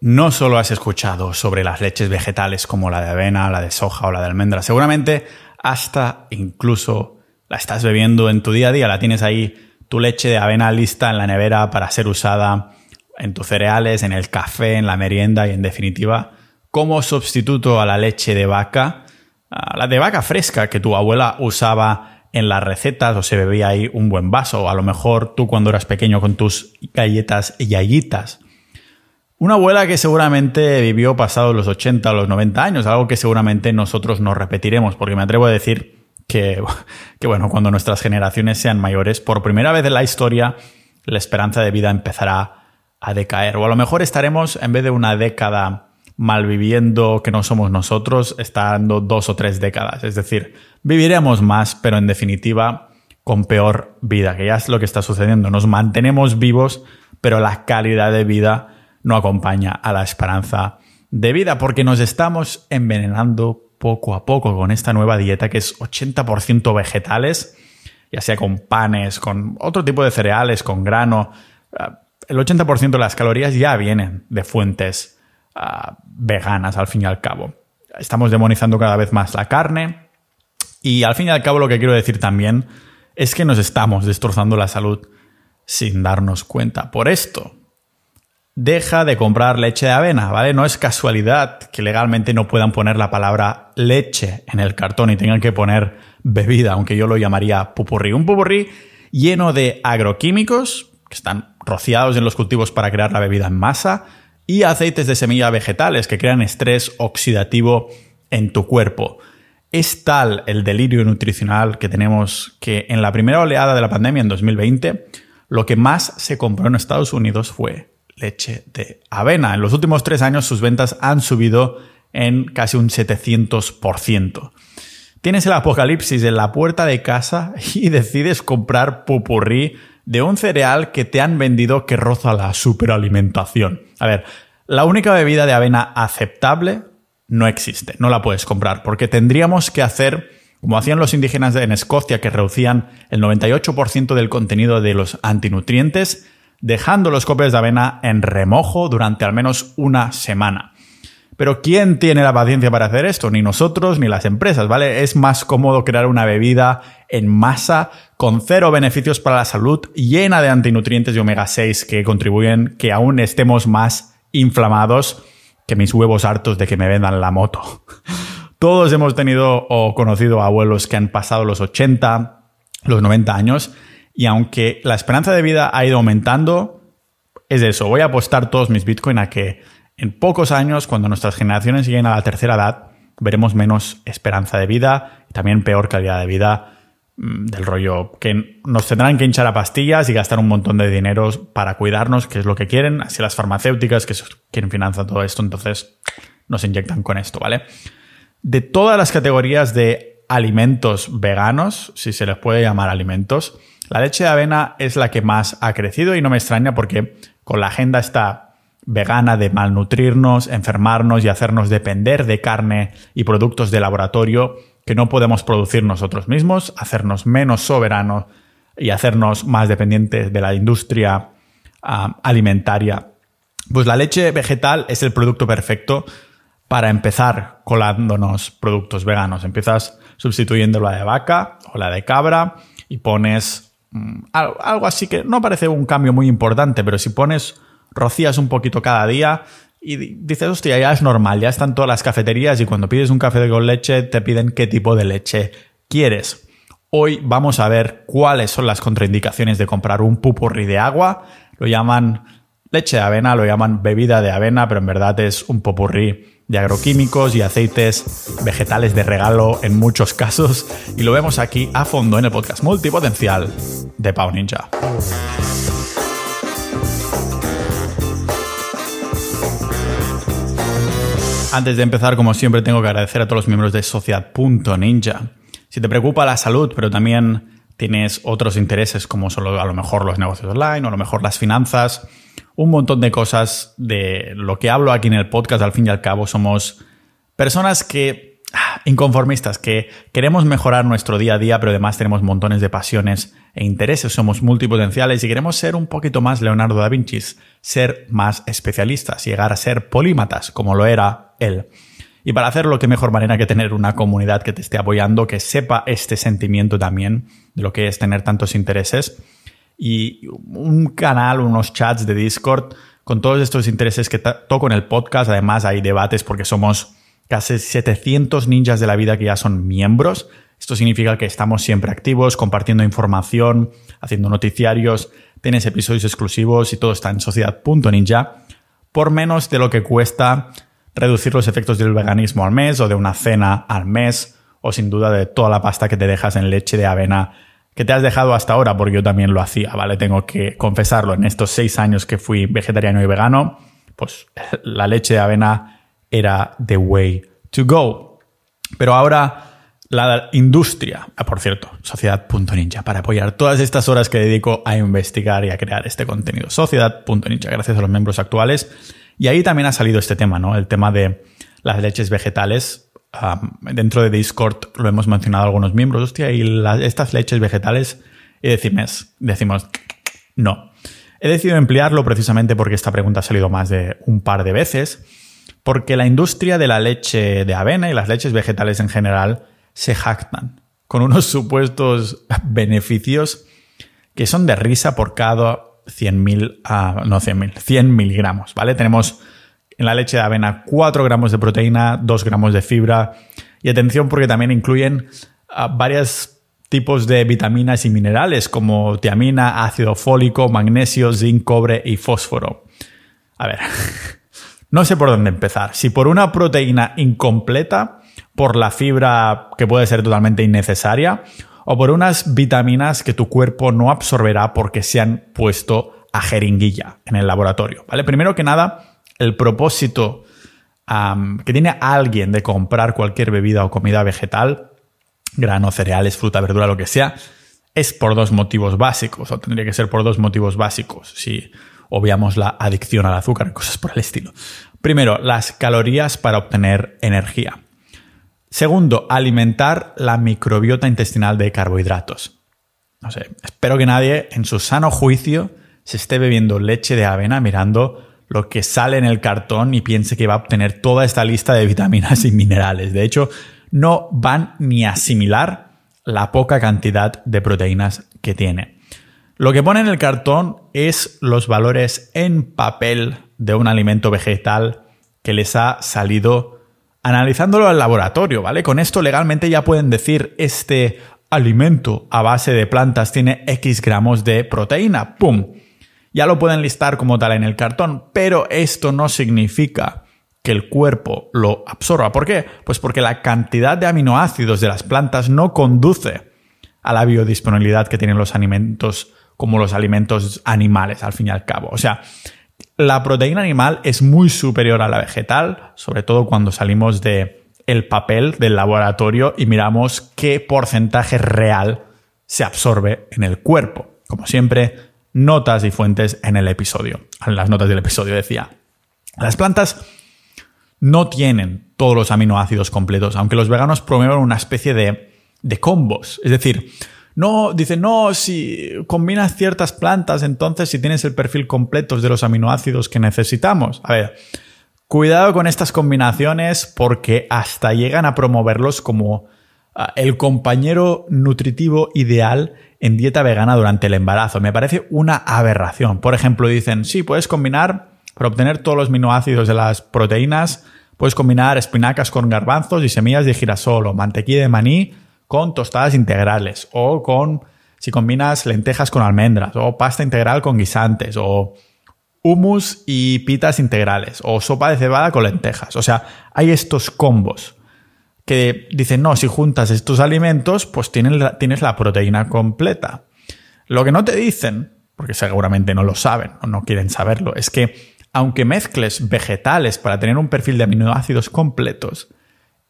no solo has escuchado sobre las leches vegetales como la de avena, la de soja o la de almendra, seguramente hasta incluso la estás bebiendo en tu día a día, la tienes ahí tu leche de avena lista en la nevera para ser usada en tus cereales, en el café, en la merienda y en definitiva como sustituto a la leche de vaca, a la de vaca fresca que tu abuela usaba en las recetas o se bebía ahí un buen vaso, o a lo mejor tú cuando eras pequeño con tus galletas y yayitas. Una abuela que seguramente vivió pasado los 80 o los 90 años, algo que seguramente nosotros no repetiremos, porque me atrevo a decir que, que, bueno, cuando nuestras generaciones sean mayores, por primera vez en la historia, la esperanza de vida empezará a decaer. O a lo mejor estaremos, en vez de una década malviviendo que no somos nosotros, estando dos o tres décadas. Es decir, viviremos más, pero en definitiva con peor vida, que ya es lo que está sucediendo. Nos mantenemos vivos, pero la calidad de vida no acompaña a la esperanza de vida, porque nos estamos envenenando poco a poco con esta nueva dieta que es 80% vegetales, ya sea con panes, con otro tipo de cereales, con grano. Ah, el 80% de las calorías ya vienen de fuentes ah, veganas, al fin y al cabo. Estamos demonizando cada vez más la carne y al fin y al cabo lo que quiero decir también es que nos estamos destrozando la salud sin darnos cuenta. Por esto, deja de comprar leche de avena, ¿vale? No es casualidad que legalmente no puedan poner la palabra leche en el cartón y tengan que poner bebida, aunque yo lo llamaría pupurrí. Un pupurrí lleno de agroquímicos que están rociados en los cultivos para crear la bebida en masa y aceites de semilla vegetales que crean estrés oxidativo en tu cuerpo. Es tal el delirio nutricional que tenemos que en la primera oleada de la pandemia en 2020, lo que más se compró en Estados Unidos fue leche de avena. En los últimos tres años sus ventas han subido en casi un 700%. Tienes el apocalipsis en la puerta de casa y decides comprar pupurrí de un cereal que te han vendido que roza la superalimentación. A ver, la única bebida de avena aceptable no existe, no la puedes comprar, porque tendríamos que hacer como hacían los indígenas en Escocia que reducían el 98% del contenido de los antinutrientes dejando los copes de avena en remojo durante al menos una semana. Pero ¿quién tiene la paciencia para hacer esto? Ni nosotros ni las empresas, ¿vale? Es más cómodo crear una bebida en masa con cero beneficios para la salud, llena de antinutrientes y omega 6 que contribuyen que aún estemos más inflamados que mis huevos hartos de que me vendan la moto. Todos hemos tenido o conocido abuelos que han pasado los 80, los 90 años y aunque la esperanza de vida ha ido aumentando, es eso, voy a apostar todos mis Bitcoin a que en pocos años, cuando nuestras generaciones lleguen a la tercera edad, veremos menos esperanza de vida y también peor calidad de vida mm, del rollo que nos tendrán que hinchar a pastillas y gastar un montón de dinero para cuidarnos, que es lo que quieren, así las farmacéuticas que quieren financiar todo esto, entonces nos inyectan con esto, ¿vale? De todas las categorías de alimentos veganos, si se les puede llamar alimentos, la leche de avena es la que más ha crecido y no me extraña porque con la agenda está vegana de malnutrirnos, enfermarnos y hacernos depender de carne y productos de laboratorio que no podemos producir nosotros mismos, hacernos menos soberanos y hacernos más dependientes de la industria ah, alimentaria. Pues la leche vegetal es el producto perfecto para empezar colándonos productos veganos. Empiezas sustituyendo la de vaca o la de cabra y pones algo así que no parece un cambio muy importante, pero si pones, rocías un poquito cada día y dices, hostia, ya es normal, ya están todas las cafeterías y cuando pides un café con leche te piden qué tipo de leche quieres. Hoy vamos a ver cuáles son las contraindicaciones de comprar un pupurri de agua. Lo llaman leche de avena, lo llaman bebida de avena, pero en verdad es un popurrí de agroquímicos y aceites vegetales de regalo en muchos casos y lo vemos aquí a fondo en el podcast multipotencial de Pau Ninja. Antes de empezar, como siempre, tengo que agradecer a todos los miembros de Sociedad.ninja. Si te preocupa la salud, pero también tienes otros intereses como solo a lo mejor los negocios online o a lo mejor las finanzas, un montón de cosas de lo que hablo aquí en el podcast, al fin y al cabo, somos personas que ah, inconformistas, que queremos mejorar nuestro día a día, pero además tenemos montones de pasiones e intereses, somos multipotenciales y queremos ser un poquito más Leonardo da Vinci, ser más especialistas, llegar a ser polímatas, como lo era él. Y para hacerlo, qué mejor manera que tener una comunidad que te esté apoyando, que sepa este sentimiento también de lo que es tener tantos intereses. Y un canal, unos chats de Discord con todos estos intereses que toco en el podcast. Además, hay debates porque somos casi 700 ninjas de la vida que ya son miembros. Esto significa que estamos siempre activos, compartiendo información, haciendo noticiarios, tienes episodios exclusivos y todo está en sociedad.ninja por menos de lo que cuesta reducir los efectos del veganismo al mes o de una cena al mes o sin duda de toda la pasta que te dejas en leche de avena que te has dejado hasta ahora, porque yo también lo hacía, ¿vale? Tengo que confesarlo, en estos seis años que fui vegetariano y vegano, pues la leche de avena era the way to go. Pero ahora la industria, ah, por cierto, sociedad.ninja, para apoyar todas estas horas que dedico a investigar y a crear este contenido. Sociedad.ninja, gracias a los miembros actuales y ahí también ha salido este tema, ¿no? El tema de las leches vegetales. Dentro de Discord lo hemos mencionado algunos miembros. Hostia, y estas leches vegetales. Y decimos, decimos, no. He decidido emplearlo precisamente porque esta pregunta ha salido más de un par de veces. Porque la industria de la leche de avena y las leches vegetales en general se jactan con unos supuestos beneficios que son de risa por cada 100.000, ah, no 100.000, 100 miligramos, ¿vale? Tenemos en la leche de avena 4 gramos de proteína, 2 gramos de fibra y atención porque también incluyen ah, varios tipos de vitaminas y minerales como tiamina, ácido fólico, magnesio, zinc, cobre y fósforo. A ver, no sé por dónde empezar. Si por una proteína incompleta, por la fibra que puede ser totalmente innecesaria, o por unas vitaminas que tu cuerpo no absorberá porque se han puesto a jeringuilla en el laboratorio. ¿vale? Primero que nada, el propósito que tiene alguien de comprar cualquier bebida o comida vegetal, grano, cereales, fruta, verdura, lo que sea, es por dos motivos básicos, o tendría que ser por dos motivos básicos, si obviamos la adicción al azúcar y cosas por el estilo. Primero, las calorías para obtener energía. Segundo, alimentar la microbiota intestinal de carbohidratos. No sé, espero que nadie en su sano juicio se esté bebiendo leche de avena mirando lo que sale en el cartón y piense que va a obtener toda esta lista de vitaminas y minerales. De hecho, no van ni a asimilar la poca cantidad de proteínas que tiene. Lo que pone en el cartón es los valores en papel de un alimento vegetal que les ha salido analizándolo al laboratorio, ¿vale? Con esto legalmente ya pueden decir este alimento a base de plantas tiene X gramos de proteína, ¡pum! Ya lo pueden listar como tal en el cartón, pero esto no significa que el cuerpo lo absorba. ¿Por qué? Pues porque la cantidad de aminoácidos de las plantas no conduce a la biodisponibilidad que tienen los alimentos como los alimentos animales, al fin y al cabo. O sea, la proteína animal es muy superior a la vegetal, sobre todo cuando salimos de el papel del laboratorio y miramos qué porcentaje real se absorbe en el cuerpo. Como siempre, notas y fuentes en el episodio. En las notas del episodio decía, las plantas no tienen todos los aminoácidos completos, aunque los veganos promueven una especie de, de combos. Es decir, no, dice, no, si combinas ciertas plantas, entonces si tienes el perfil completo de los aminoácidos que necesitamos. A ver, cuidado con estas combinaciones porque hasta llegan a promoverlos como el compañero nutritivo ideal en dieta vegana durante el embarazo. Me parece una aberración. Por ejemplo, dicen, sí, puedes combinar, para obtener todos los aminoácidos de las proteínas, puedes combinar espinacas con garbanzos y semillas de girasol o mantequilla de maní con tostadas integrales o con si combinas lentejas con almendras o pasta integral con guisantes o hummus y pitas integrales o sopa de cebada con lentejas. O sea, hay estos combos que dicen, no, si juntas estos alimentos, pues tienes la, tienes la proteína completa. Lo que no te dicen, porque seguramente no lo saben o no quieren saberlo, es que aunque mezcles vegetales para tener un perfil de aminoácidos completos,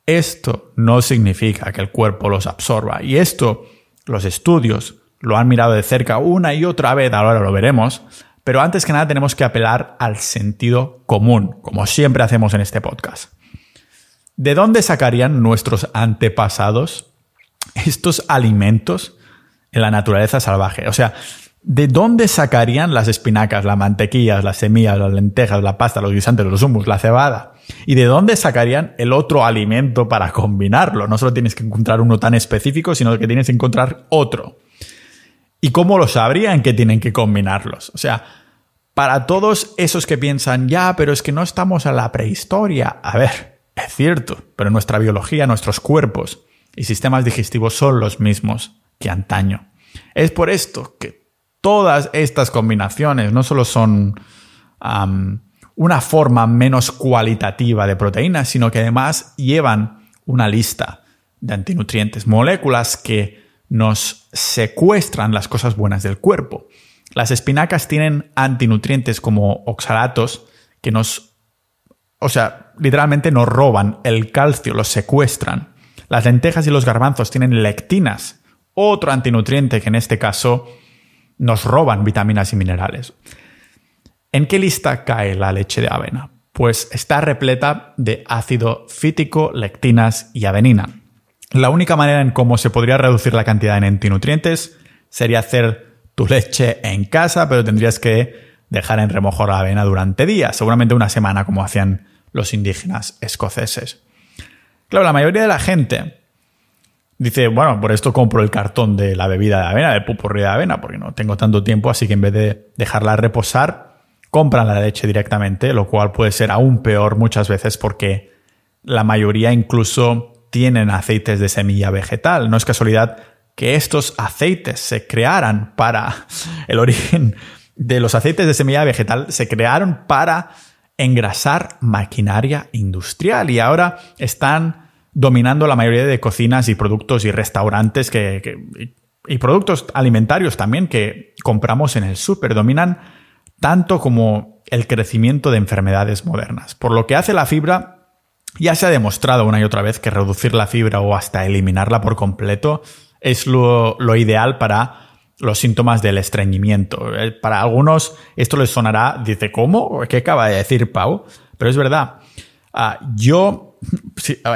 esto no significa que el cuerpo los absorba. Y esto los estudios lo han mirado de cerca una y otra vez, ahora lo veremos. Pero antes que nada tenemos que apelar al sentido común, como siempre hacemos en este podcast. ¿De dónde sacarían nuestros antepasados estos alimentos en la naturaleza salvaje. O sea, ¿de dónde sacarían las espinacas, las mantequillas, las semillas, las lentejas, la pasta, los guisantes, los humus, la cebada? ¿Y de dónde sacarían el otro alimento para combinarlo? No solo tienes que encontrar uno tan específico, sino que tienes que encontrar otro. ¿Y cómo lo sabrían que tienen que combinarlos? O sea, para todos esos que piensan, ya, pero es que no estamos en la prehistoria. A ver, es cierto, pero nuestra biología, nuestros cuerpos y sistemas digestivos son los mismos que antaño. Es por esto que todas estas combinaciones no solo son una forma menos cualitativa de proteínas, sino que además llevan una lista de antinutrientes, moléculas que nos secuestran las cosas buenas del cuerpo. Las espinacas tienen antinutrientes como oxalatos que nos, o sea, literalmente nos roban el calcio, los secuestran. Las lentejas y los garbanzos tienen lectinas, otro antinutriente que en este caso nos roban vitaminas y minerales. ¿En qué lista cae la leche de avena? Pues está repleta de ácido fítico, lectinas y avenina. La única manera en cómo se podría reducir la cantidad de antinutrientes sería hacer tu leche en casa, pero tendrías que dejar en remojo la avena durante días, seguramente una semana como hacían los indígenas escoceses. Claro, la mayoría de la gente dice, bueno, por esto compro el cartón de la bebida de avena, de pupurri de avena, porque no tengo tanto tiempo, así que en vez de dejarla reposar, compran la leche directamente, lo cual puede ser aún peor muchas veces porque la mayoría incluso tienen aceites de semilla vegetal. No es casualidad que estos aceites se crearan para el origen de los aceites de semilla vegetal, se crearon para engrasar maquinaria industrial y ahora están dominando la mayoría de cocinas y productos y restaurantes que, y productos alimentarios también que compramos en el súper. Dominan tanto como el crecimiento de enfermedades modernas. Por lo que hace la fibra, ya se ha demostrado una y otra vez que reducir la fibra o hasta eliminarla por completo es lo, ideal para los síntomas del estreñimiento. Eh, para algunos esto les sonará, dice, ¿cómo? ¿Qué acaba de decir Pau? Pero es verdad. Ah, yo,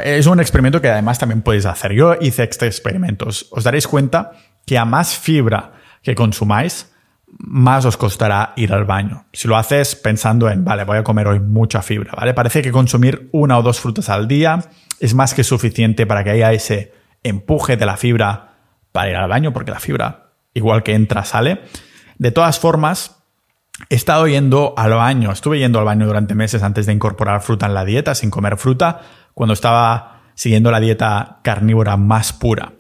es un experimento que además también podéis hacer. Yo hice este experimento. Os daréis cuenta que a más fibra que consumáis, más os costará ir al baño. Si lo haces pensando en, vale, voy a comer hoy mucha fibra, ¿vale? Parece que consumir una o dos frutas al día es más que suficiente para que haya ese empuje de la fibra para ir al baño, porque la fibra, igual que entra, sale. De todas formas, he estado yendo al baño, estuve yendo al baño durante meses antes de incorporar fruta en la dieta, sin comer fruta, cuando estaba siguiendo la dieta carnívora más pura.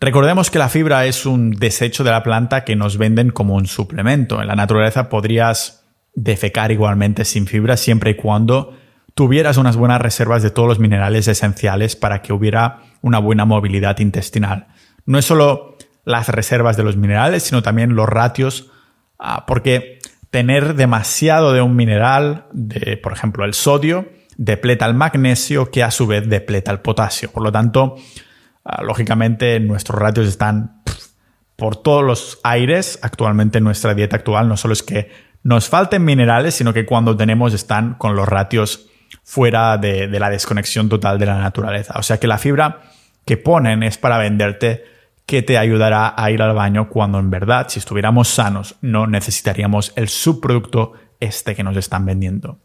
Recordemos que la fibra es un desecho de la planta que nos venden como un suplemento. En la naturaleza podrías defecar igualmente sin fibra siempre y cuando tuvieras unas buenas reservas de todos los minerales esenciales para que hubiera una buena movilidad intestinal. No es solo las reservas de los minerales, sino también los ratios, ah, porque tener demasiado de un mineral, de, por ejemplo, el sodio, depleta el magnesio, que a su vez depleta el potasio. Por lo tanto, ah, lógicamente nuestros ratios están por todos los aires actualmente en nuestra dieta actual. No solo es que nos falten minerales, sino que cuando tenemos están con los ratios fuera de la desconexión total de la naturaleza. O sea que la fibra que ponen es para venderte que te ayudará a ir al baño cuando en verdad, si estuviéramos sanos, no necesitaríamos el subproducto este que nos están vendiendo.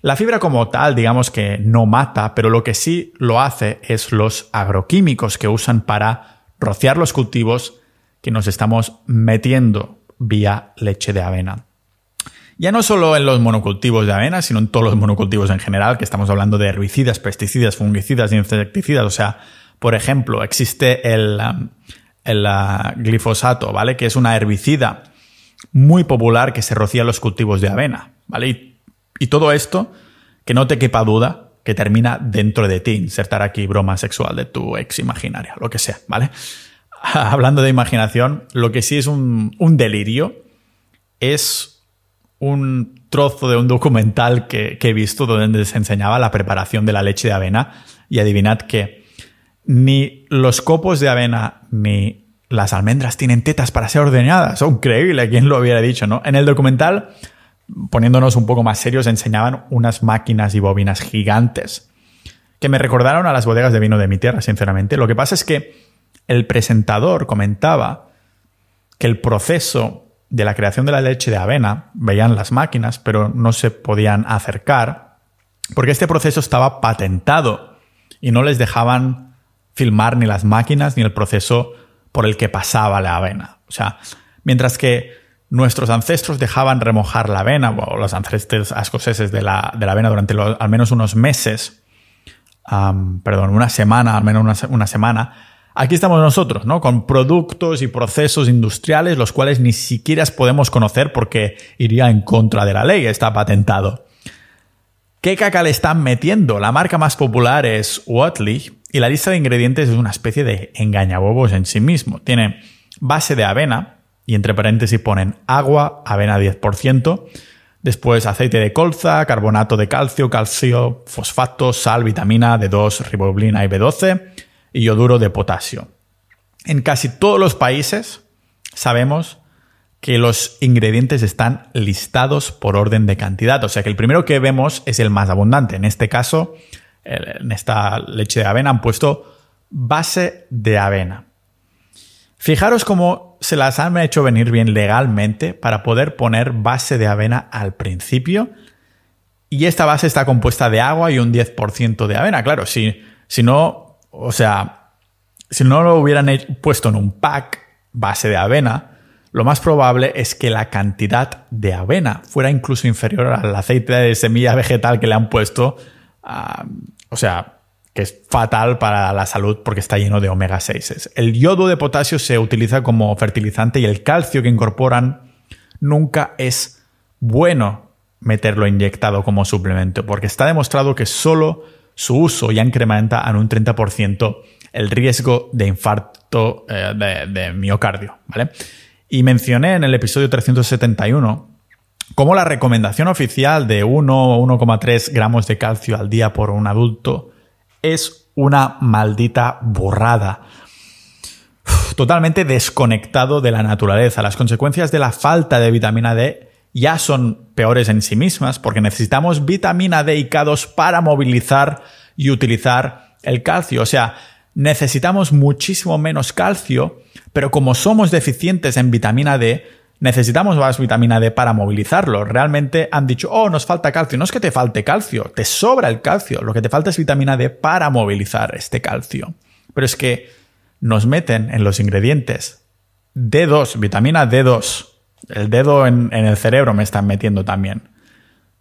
La fibra como tal, digamos que no mata, pero lo que sí lo hace es los agroquímicos que usan para rociar los cultivos que nos estamos metiendo vía leche de avena. Ya no solo en los monocultivos de avena, sino en todos los monocultivos en general, que estamos hablando de herbicidas, pesticidas, fungicidas, insecticidas, o sea, por ejemplo, existe el, um, el uh, glifosato, ¿vale? Que es una herbicida muy popular que se rocía en los cultivos de avena, ¿vale? Y, todo esto, que no te quepa duda, que termina dentro de ti. Insertar aquí broma sexual de tu ex imaginaria, lo que sea, ¿vale? Hablando de imaginación, lo que sí es un, un delirio es un trozo de un documental que, que, he visto donde se enseñaba la preparación de la leche de avena y adivinad que ni los copos de avena ni las almendras tienen tetas para ser ordeñadas. Oh, increíble, ¿quién lo hubiera dicho, no? En el documental, poniéndonos un poco más serios, enseñaban unas máquinas y bobinas gigantes que me recordaron a las bodegas de vino de mi tierra, sinceramente. Lo que pasa es que el presentador comentaba que el proceso de la creación de la leche de avena, veían las máquinas, pero no se podían acercar, porque este proceso estaba patentado y no les dejaban filmar ni las máquinas ni el proceso por el que pasaba la avena. O sea, mientras que nuestros ancestros dejaban remojar la avena, o los ancestros escoceses de la, de la avena durante al menos unos meses, perdón, una semana, al menos una, semana, aquí estamos nosotros, ¿no? Con productos y procesos industriales, los cuales ni siquiera podemos conocer porque iría en contra de la ley, está patentado. ¿Qué caca le están metiendo? La marca más popular es Watley y la lista de ingredientes es una especie de engañabobos en sí mismo. Tiene base de avena, y entre paréntesis ponen agua, avena 10%, después aceite de colza, carbonato de calcio, calcio, fosfato, sal, vitamina D2, riboblina y B12 y yoduro de potasio. En casi todos los países sabemos que los ingredientes están listados por orden de cantidad, o sea que el primero que vemos es el más abundante. En este caso, en esta leche de avena han puesto base de avena. Fijaros cómo se las han hecho venir bien legalmente para poder poner base de avena al principio. Y esta base está compuesta de agua y un 10% de avena. Claro, si, si no, o sea, si no lo hubieran puesto en un pack base de avena, lo más probable es que la cantidad de avena fuera incluso inferior al aceite de semilla vegetal que le han puesto. O sea, que es fatal para la salud porque está lleno de omega 6. El yodo de potasio se utiliza como fertilizante y el calcio que incorporan nunca es bueno meterlo inyectado como suplemento porque está demostrado que solo su uso ya incrementa en un 30% el riesgo de infarto eh, de, de, miocardio. ¿vale? Y mencioné en el episodio 371 cómo la recomendación oficial de 1 o 1,3 gramos de calcio al día por un adulto es una maldita borrada. Totalmente desconectado de la naturaleza. Las consecuencias de la falta de vitamina D ya son peores en sí mismas porque necesitamos vitamina D y K2 para movilizar y utilizar el calcio. O sea, necesitamos muchísimo menos calcio, pero como somos deficientes en vitamina D, necesitamos más vitamina D para movilizarlo. Realmente han dicho, oh, nos falta calcio. No es que te falte calcio, te sobra el calcio. Lo que te falta es vitamina D para movilizar este calcio. Pero es que nos meten en los ingredientes D2, vitamina D2. El dedo en, el cerebro me están metiendo también.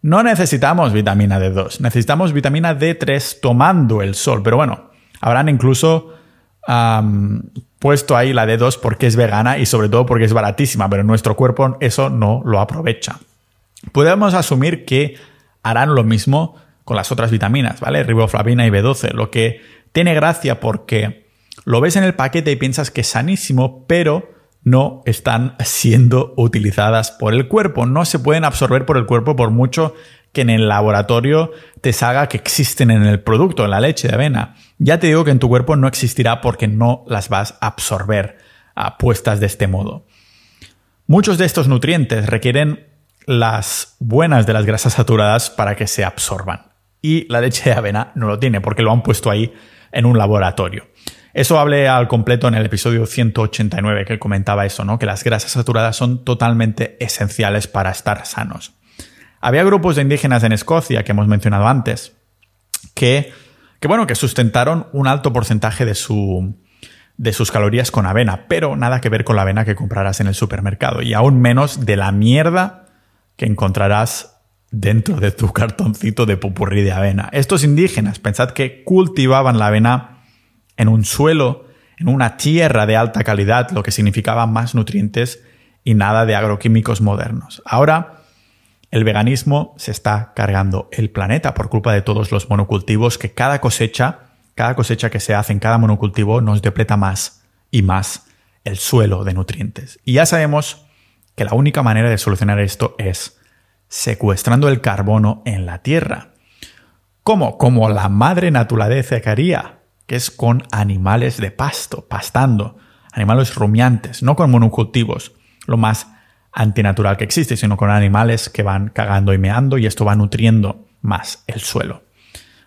No necesitamos vitamina D2, necesitamos vitamina D3 tomando el sol. Pero bueno, habrán incluso puesto ahí la D2 porque es vegana y sobre todo porque es baratísima, pero nuestro cuerpo eso no lo aprovecha. Podemos asumir que harán lo mismo con las otras vitaminas, ¿vale? Riboflavina y B12, lo que tiene gracia porque lo ves en el paquete y piensas que es sanísimo, pero no están siendo utilizadas por el cuerpo, no se pueden absorber por el cuerpo por mucho que en el laboratorio te salga que existen en el producto, en la leche de avena. Ya te digo que en tu cuerpo no existirá porque no las vas a absorber a puestas de este modo. Muchos de estos nutrientes requieren las buenas de las grasas saturadas para que se absorban. Y la leche de avena no lo tiene porque lo han puesto ahí en un laboratorio. Eso hablé al completo en el episodio 189 que comentaba eso, ¿no? Que las grasas saturadas son totalmente esenciales para estar sanos. Había grupos de indígenas en Escocia que hemos mencionado antes que, que bueno, que sustentaron un alto porcentaje de su, de sus calorías con avena, pero nada que ver con la avena que comprarás en el supermercado y aún menos de la mierda que encontrarás dentro de tu cartoncito de pupurrí de avena. Estos indígenas, pensad que cultivaban la avena en un suelo, en una tierra de alta calidad, lo que significaba más nutrientes y nada de agroquímicos modernos. Ahora, el veganismo se está cargando el planeta por culpa de todos los monocultivos que cada cosecha, cada cosecha que se hace en cada monocultivo nos depleta más y más el suelo de nutrientes. Y ya sabemos que la única manera de solucionar esto es secuestrando el carbono en la tierra. ¿Cómo? Como la madre naturaleza quería, que es con animales de pasto, pastando, animales rumiantes, no con monocultivos, lo más antinatural que existe, sino con animales que van cagando y meando y esto va nutriendo más el suelo.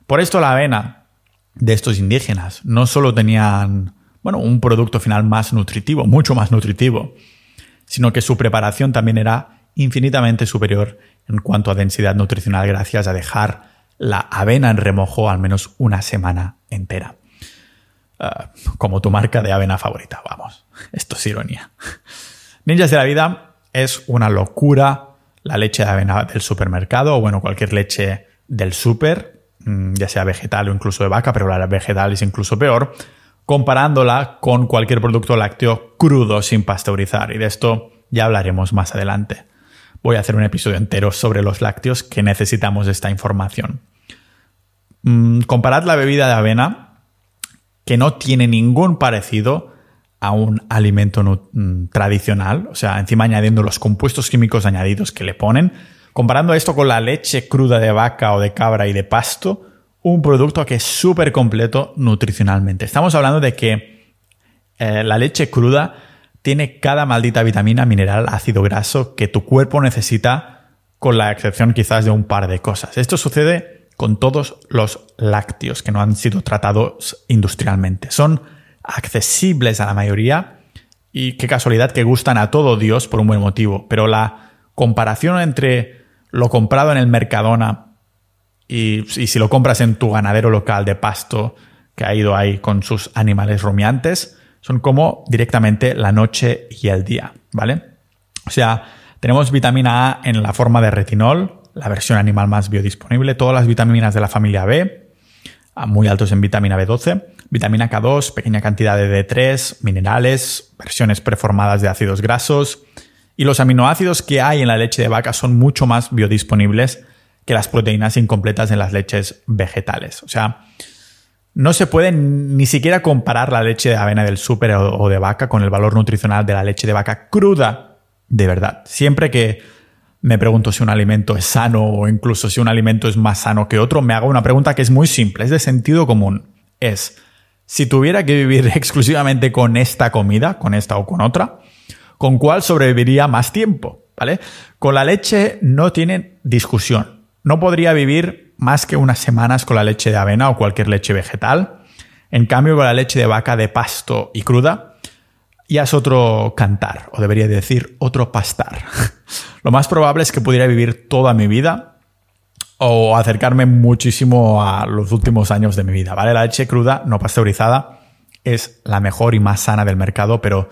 Por esto la avena de estos indígenas no solo tenían bueno, un producto final más nutritivo, mucho más nutritivo, sino que su preparación también era infinitamente superior en cuanto a densidad nutricional gracias a dejar la avena en remojo al menos una semana entera. Ah, como tu marca de avena favorita, vamos. Esto es ironía. Ninjas de la vida es una locura la leche de avena del supermercado o bueno, cualquier leche del super, mm, ya sea vegetal o incluso de vaca, pero la vegetal es incluso peor, comparándola con cualquier producto lácteo crudo sin pasteurizar. Y de esto ya hablaremos más adelante. Voy a hacer un episodio entero sobre los lácteos que necesitamos esta información. Mm, comparad la bebida de avena, que no tiene ningún parecido a un alimento mm, tradicional, o sea, encima añadiendo los compuestos químicos añadidos que le ponen, comparando esto con la leche cruda de vaca o de cabra y de pasto, un producto que es súper completo nutricionalmente. Estamos hablando de que eh, la leche cruda tiene cada maldita vitamina, mineral, ácido graso que tu cuerpo necesita, con la excepción quizás de un par de cosas. Esto sucede con todos los lácteos que no han sido tratados industrialmente. Son accesibles a la mayoría y qué casualidad que gustan a todo Dios por un buen motivo. Pero la comparación entre lo comprado en el Mercadona y, si lo compras en tu ganadero local de pasto que ha ido ahí con sus animales rumiantes, son como directamente la noche y el día, ¿vale? O sea, tenemos vitamina A en la forma de retinol, la versión animal más biodisponible, todas las vitaminas de la familia B, muy altos en vitamina B12, vitamina K2, pequeña cantidad de D3, minerales, versiones preformadas de ácidos grasos. Y los aminoácidos que hay en la leche de vaca son mucho más biodisponibles que las proteínas incompletas en las leches vegetales. O sea, no se puede ni siquiera comparar la leche de avena del súper o de vaca con el valor nutricional de la leche de vaca cruda de verdad. Siempre que me pregunto si un alimento es sano o incluso si un alimento es más sano que otro, me hago una pregunta que es muy simple, es de sentido común. Es, si tuviera que vivir exclusivamente con esta comida, con esta o con otra, ¿con cuál sobreviviría más tiempo? ¿Vale? Con la leche no tiene discusión. No podría vivir más que unas semanas con la leche de avena o cualquier leche vegetal. En cambio, con la leche de vaca de pasto y cruda, ya es otro cantar, o debería decir otro pastar. Lo más probable es que pudiera vivir toda mi vida o acercarme muchísimo a los últimos años de mi vida, ¿vale? La leche cruda, no pasteurizada, es la mejor y más sana del mercado, pero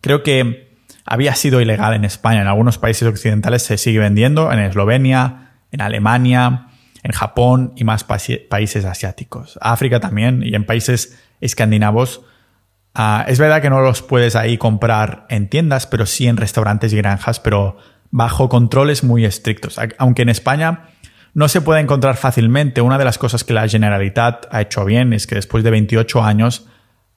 creo que había sido ilegal en España. En algunos países occidentales se sigue vendiendo, en Eslovenia, en Alemania, en Japón y más países asiáticos. África también y en países escandinavos Ah, es verdad que no los puedes ahí comprar en tiendas, pero sí en restaurantes y granjas, pero bajo controles muy estrictos. Aunque en España no se puede encontrar fácilmente, una de las cosas que la Generalitat ha hecho bien es que después de 28 años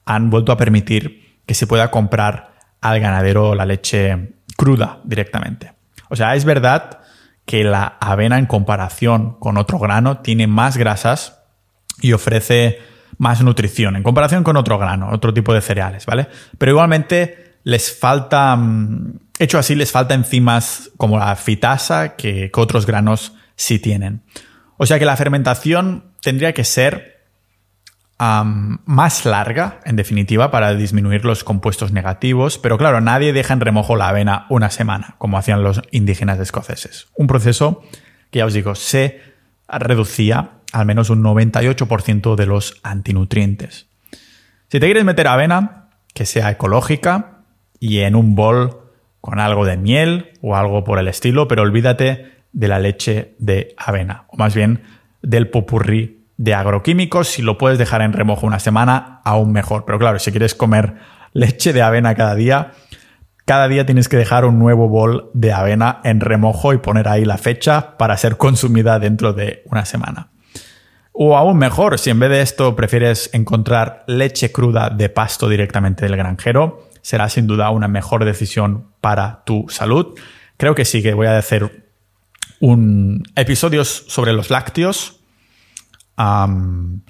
han vuelto a permitir que se pueda comprar al ganadero la leche cruda directamente. O sea, es verdad que la avena en comparación con otro grano tiene más grasas y ofrece más nutrición en comparación con otro grano, otro tipo de cereales, ¿vale? Pero igualmente les falta, mm, hecho así, les falta enzimas como la fitasa que, otros granos sí tienen. O sea que la fermentación tendría que ser más larga, en definitiva, para disminuir los compuestos negativos, pero claro, nadie deja en remojo la avena una semana, como hacían los indígenas escoceses. Un proceso que ya os digo, se reducía al menos un 98% de los antinutrientes. Si te quieres meter avena, que sea ecológica y en un bol con algo de miel o algo por el estilo, pero olvídate de la leche de avena, o más bien del popurrí de agroquímicos. Si lo puedes dejar en remojo una semana, aún mejor. Pero claro, si quieres comer leche de avena cada día, cada día tienes que dejar un nuevo bol de avena en remojo y poner ahí la fecha para ser consumida dentro de una semana. O aún mejor, si en vez de esto prefieres encontrar leche cruda de pasto directamente del granjero, será sin duda una mejor decisión para tu salud. Creo que sí que voy a hacer un episodio sobre los lácteos al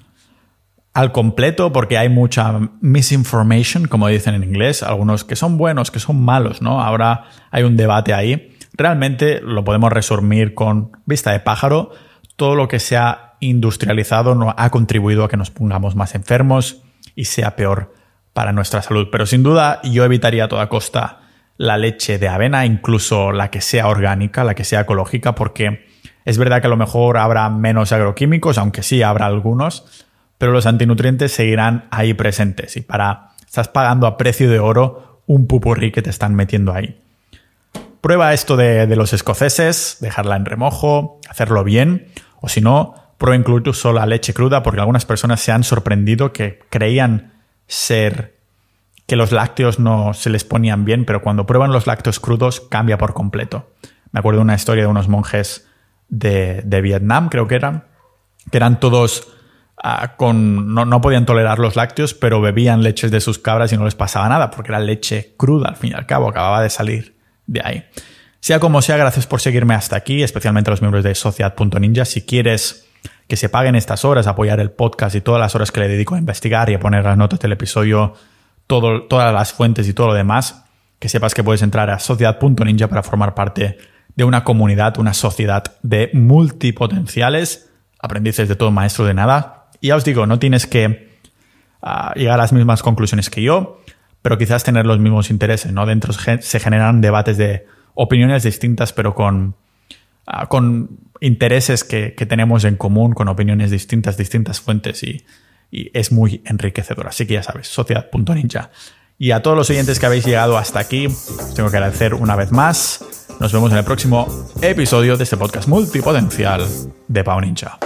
completo porque hay mucha misinformation, como dicen en inglés, algunos que son buenos, que son malos, ¿no? Ahora hay un debate ahí. Realmente lo podemos resumir con vista de pájaro. Todo lo que sea industrializado no ha contribuido a que nos pongamos más enfermos y sea peor para nuestra salud. Pero sin duda yo evitaría a toda costa la leche de avena, incluso la que sea orgánica, la que sea ecológica, porque es verdad que a lo mejor habrá menos agroquímicos, aunque sí habrá algunos, pero los antinutrientes seguirán ahí presentes y para estás pagando a precio de oro un pupurrí que te están metiendo ahí. Prueba esto de, de los escoceses, dejarla en remojo, hacerlo bien, o si no, prueba incluso la leche cruda, porque algunas personas se han sorprendido que creían ser que los lácteos no se les ponían bien, pero cuando prueban los lácteos crudos cambia por completo. Me acuerdo de una historia de unos monjes de, Vietnam, creo que eran, que eran todos ah, con. No, no, podían tolerar los lácteos, pero bebían leches de sus cabras y no les pasaba nada, porque era leche cruda, al fin y al cabo, acababa de salir de ahí. Sea como sea, gracias por seguirme hasta aquí, especialmente a los miembros de Sociedad.ninja. Si quieres que se paguen estas horas, apoyar el podcast y todas las horas que le dedico a investigar y a poner las notas del episodio, todas las fuentes y todo lo demás, que sepas que puedes entrar a sociedad.ninja para formar parte de una comunidad, una sociedad de multipotenciales, aprendices de todo maestro de nada. Y ya os digo, no tienes que ah, llegar a las mismas conclusiones que yo, pero quizás tener los mismos intereses, ¿no? Dentro se generan debates de opiniones distintas, pero con, ah, con intereses que, tenemos en común, con opiniones distintas, distintas fuentes y, es muy enriquecedor. Así que ya sabes, sociedad.ninja. Y a todos los oyentes que habéis llegado hasta aquí, os tengo que agradecer una vez más. Nos vemos en el próximo episodio de este podcast multipotencial de Pau Ninja.